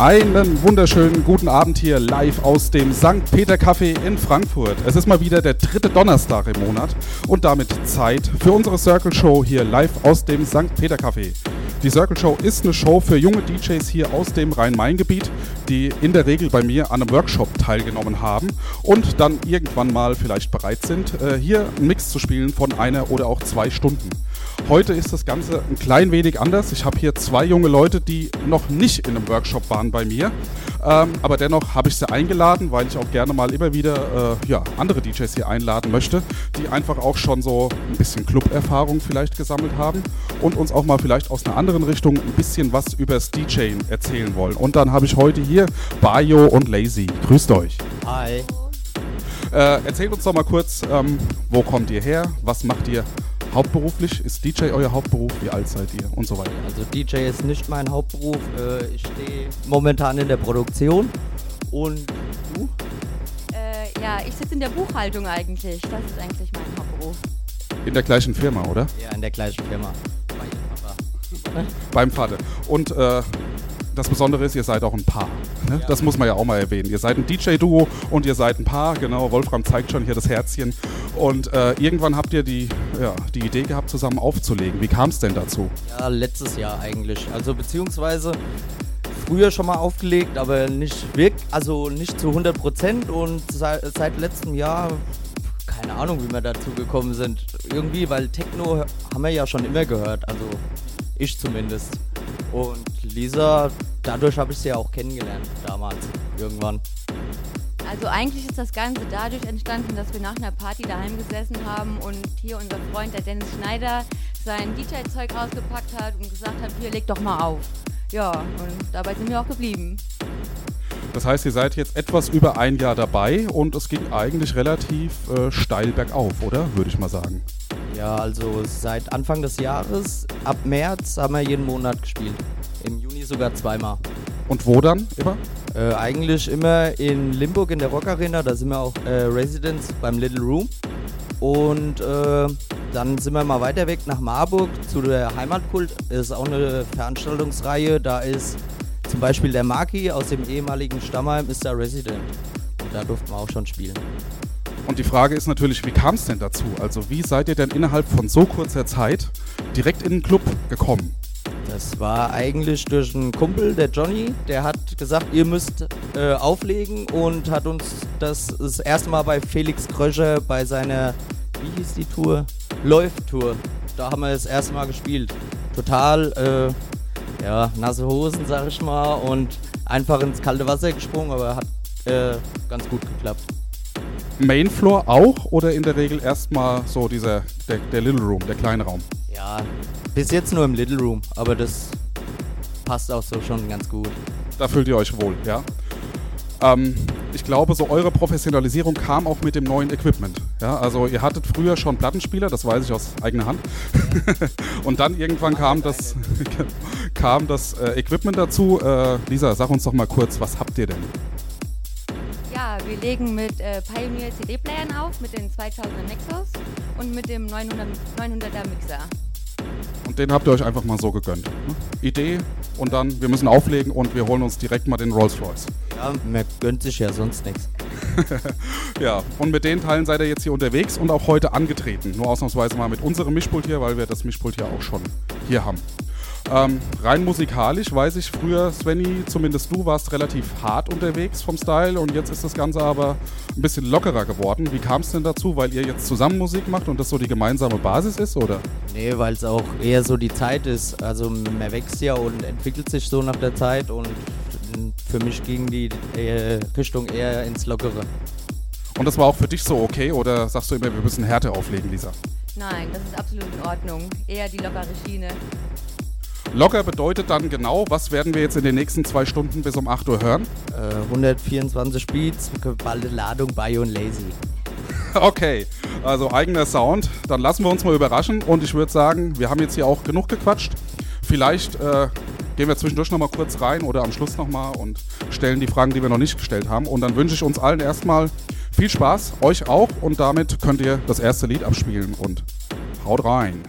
Einen wunderschönen guten Abend hier live aus dem St. Peter Café in Frankfurt. Es ist mal wieder der dritte Donnerstag im Monat und damit Zeit für unsere Circle Show hier live aus dem St. Peter Café. Die Circle Show ist eine Show für junge DJs hier aus dem Rhein-Main-Gebiet, die in der Regel bei mir an einem Workshop teilgenommen haben und dann irgendwann mal vielleicht bereit sind, äh, hier einen Mix zu spielen von einer oder auch zwei Stunden. Heute ist das Ganze ein klein wenig anders. Ich habe hier zwei junge Leute, die noch nicht in einem Workshop waren bei mir. Ähm, aber dennoch habe ich sie eingeladen, weil ich auch gerne mal immer wieder äh, ja, andere DJs hier einladen möchte, die einfach auch schon so ein bisschen Club-Erfahrung vielleicht gesammelt haben und uns auch mal vielleicht aus einer anderen Richtung ein bisschen was übers DJing erzählen wollen. Und dann habe ich heute hier Bayo und Lazy. Grüßt euch. Hi. Äh, erzählt uns doch mal kurz, ähm, wo kommt ihr her? Was macht ihr hauptberuflich? Ist DJ euer Hauptberuf? Wie alt seid ihr? Und so weiter. Also DJ ist nicht mein Hauptberuf. Äh, ich stehe momentan in der Produktion. Und du? Äh, ja, ich sitze in der Buchhaltung eigentlich. Das ist eigentlich mein Hauptberuf. In der gleichen Firma, oder? Ja, in der gleichen Firma. Bei Papa. Beim Vater. Und äh, das Besondere ist, ihr seid auch ein Paar. Ne? Das muss man ja auch mal erwähnen. Ihr seid ein DJ-Duo und ihr seid ein Paar. Genau, Wolfram zeigt schon hier das Herzchen. Und äh, irgendwann habt ihr die, ja, die Idee gehabt, zusammen aufzulegen. Wie kam es denn dazu? Ja, letztes Jahr eigentlich. Also beziehungsweise früher schon mal aufgelegt, aber nicht wirklich, also nicht zu 100 Prozent und seit, seit letztem Jahr keine Ahnung, wie wir dazu gekommen sind. Irgendwie, weil Techno haben wir ja schon immer gehört, also ich zumindest. Und Lisa, dadurch habe ich sie ja auch kennengelernt damals, irgendwann. Also eigentlich ist das Ganze dadurch entstanden, dass wir nach einer Party daheim gesessen haben und hier unser Freund, der Dennis Schneider, sein DJ-Zeug rausgepackt hat und gesagt hat, hier, leg doch mal auf. Ja, und dabei sind wir auch geblieben. Das heißt, ihr seid jetzt etwas über ein Jahr dabei und es ging eigentlich relativ äh, steil bergauf, oder? Würde ich mal sagen. Ja, also seit Anfang des Jahres, ab März, haben wir jeden Monat gespielt. Im Juni sogar zweimal. Und wo dann immer? Äh, eigentlich immer in Limburg in der Rock Arena, da sind wir auch äh, Residents beim Little Room. Und äh, dann sind wir mal weiter weg nach Marburg zu der Heimatkult. Das ist auch eine Veranstaltungsreihe. Da ist zum Beispiel der Maki aus dem ehemaligen Stammheim ist da Resident. Und da durften wir auch schon spielen. Und die Frage ist natürlich, wie kam es denn dazu? Also wie seid ihr denn innerhalb von so kurzer Zeit direkt in den Club gekommen? Das war eigentlich durch einen Kumpel, der Johnny, der hat gesagt, ihr müsst äh, auflegen und hat uns das das erste Mal bei Felix Kröscher bei seiner, wie hieß die Tour? Läuft-Tour. Da haben wir das erste Mal gespielt. Total, äh, ja, nasse Hosen, sag ich mal, und einfach ins kalte Wasser gesprungen, aber hat äh, ganz gut geklappt. Mainfloor auch oder in der Regel erstmal so dieser, der, der Little Room, der kleine Raum? Ja, bis jetzt nur im Little Room, aber das passt auch so schon ganz gut. Da fühlt ihr euch wohl, ja? Ähm, ich glaube, so eure Professionalisierung kam auch mit dem neuen Equipment. Ja, also ihr hattet früher schon Plattenspieler, das weiß ich aus eigener Hand. Und dann irgendwann kam das, kam das äh, Equipment dazu. Äh, Lisa, sag uns doch mal kurz, was habt ihr denn? Ja, wir legen mit äh, Pioneer CD-Playern auf, mit den 2000er Nexus und mit dem 900, 900er Mixer. Und den habt ihr euch einfach mal so gegönnt. Ne? Idee und dann, wir müssen auflegen und wir holen uns direkt mal den Rolls Royce. Ja, man gönnt sich ja sonst nichts. Ja, und mit den Teilen seid ihr jetzt hier unterwegs und auch heute angetreten. Nur ausnahmsweise mal mit unserem Mischpult hier, weil wir das Mischpult hier auch schon hier haben. Ähm, rein musikalisch weiß ich früher, Svenny, zumindest du warst relativ hart unterwegs vom Style und jetzt ist das Ganze aber ein bisschen lockerer geworden. Wie kam es denn dazu? Weil ihr jetzt zusammen Musik macht und das so die gemeinsame Basis ist, oder? Nee, weil es auch eher so die Zeit ist. Also man wächst ja und entwickelt sich so nach der Zeit und für mich ging die äh, Richtung eher ins Lockere. Und das war auch für dich so okay oder sagst du immer, wir müssen Härte auflegen, Lisa? Nein, das ist absolut in Ordnung. Eher die lockere Schiene. Locker bedeutet dann genau, was werden wir jetzt in den nächsten zwei Stunden bis um 8 Uhr hören? Äh, 124 Beats, geballte Ladung, Bio und Lazy. Okay, also eigener Sound. Dann lassen wir uns mal überraschen und ich würde sagen, wir haben jetzt hier auch genug gequatscht. Vielleicht äh, gehen wir zwischendurch nochmal kurz rein oder am Schluss nochmal und stellen die Fragen, die wir noch nicht gestellt haben. Und dann wünsche ich uns allen erstmal viel Spaß, euch auch und damit könnt ihr das erste Lied abspielen und haut rein.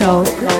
Show.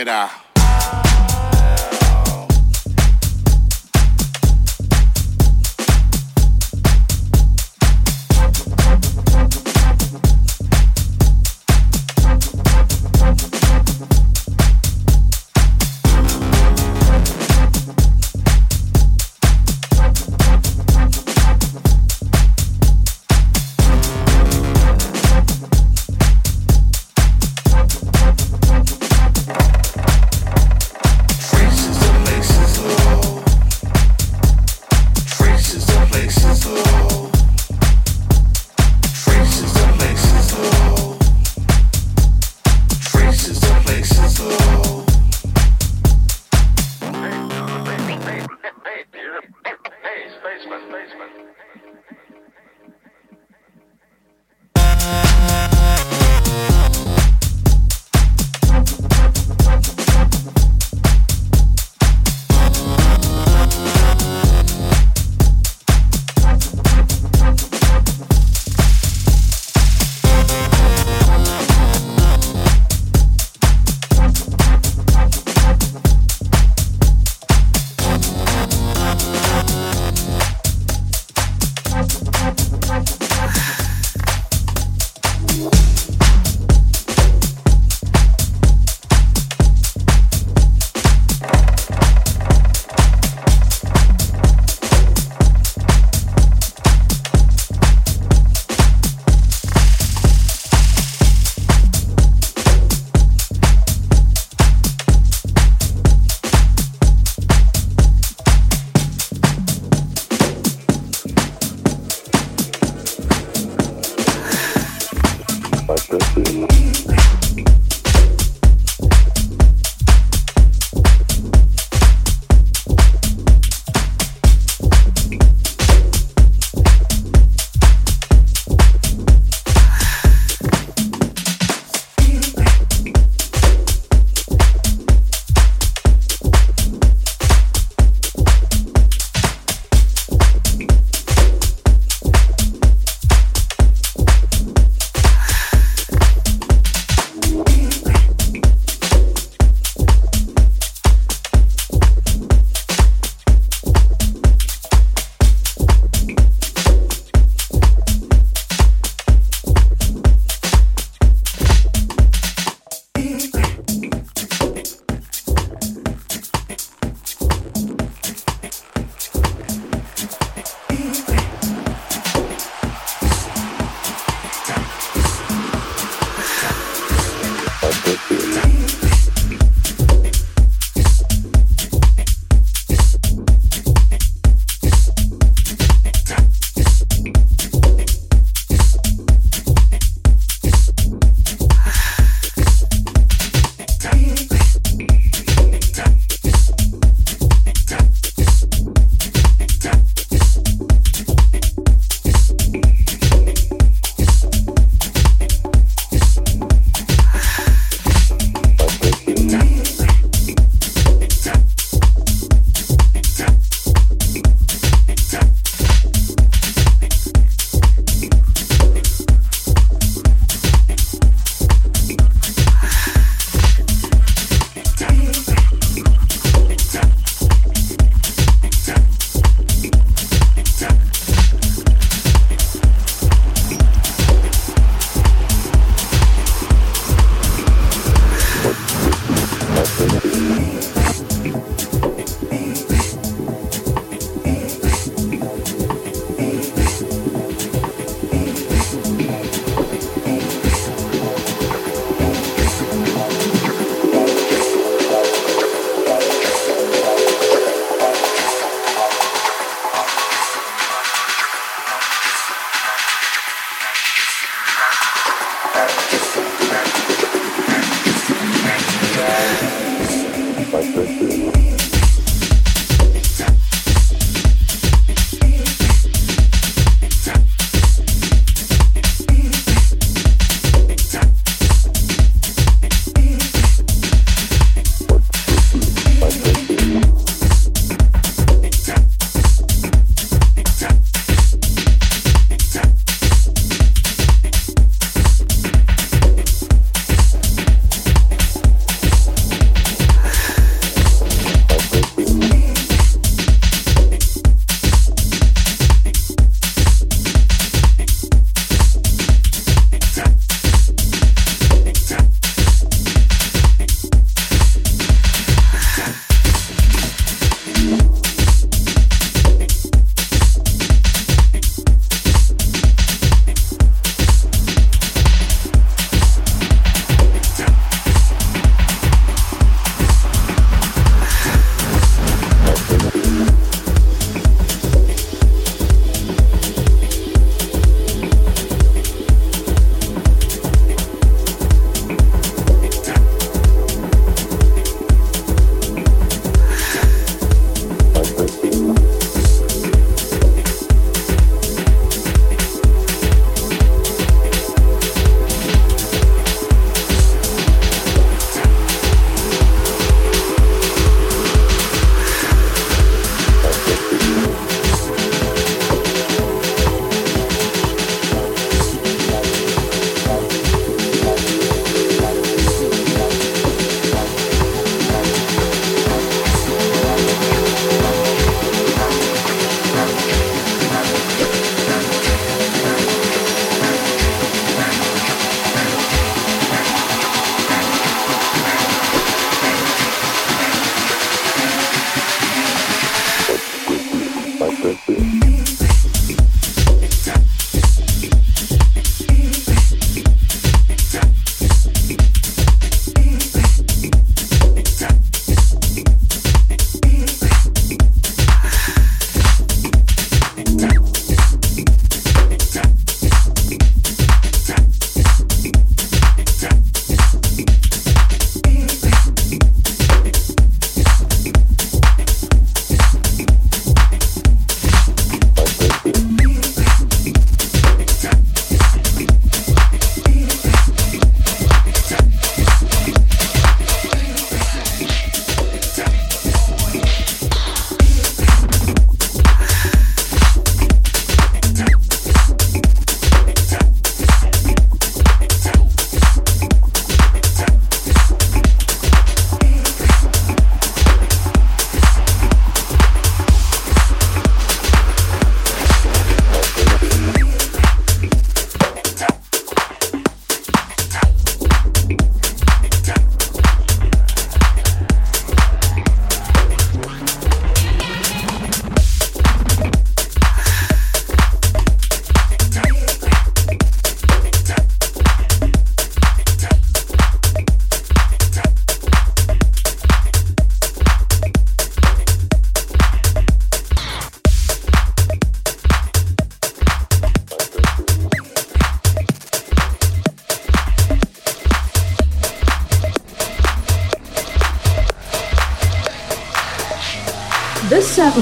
it out.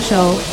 Show.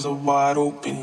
Eyes are wide open.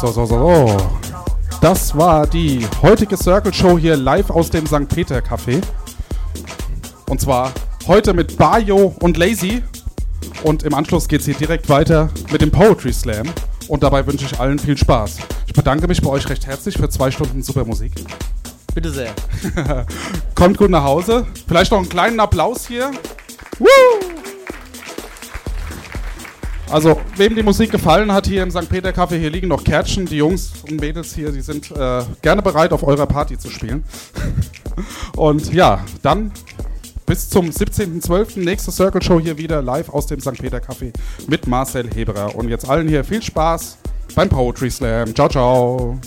So, so, so, so. Das war die heutige Circle Show hier live aus dem St. Peter Café. Und zwar heute mit Bayo und Lazy. Und im Anschluss geht es hier direkt weiter mit dem Poetry Slam. Und dabei wünsche ich allen viel Spaß. Ich bedanke mich bei euch recht herzlich für zwei Stunden super Musik. Bitte sehr. Kommt gut nach Hause. Vielleicht noch einen kleinen Applaus hier. Woo! Also, wem die Musik gefallen hat hier im St. Peter Café, hier liegen noch Kärtchen. Die Jungs und Mädels hier, die sind äh, gerne bereit, auf eurer Party zu spielen. und ja, dann bis zum 17.12. nächste Circle Show hier wieder live aus dem St. Peter Café mit Marcel Heberer. Und jetzt allen hier viel Spaß beim Poetry Slam. Ciao, ciao.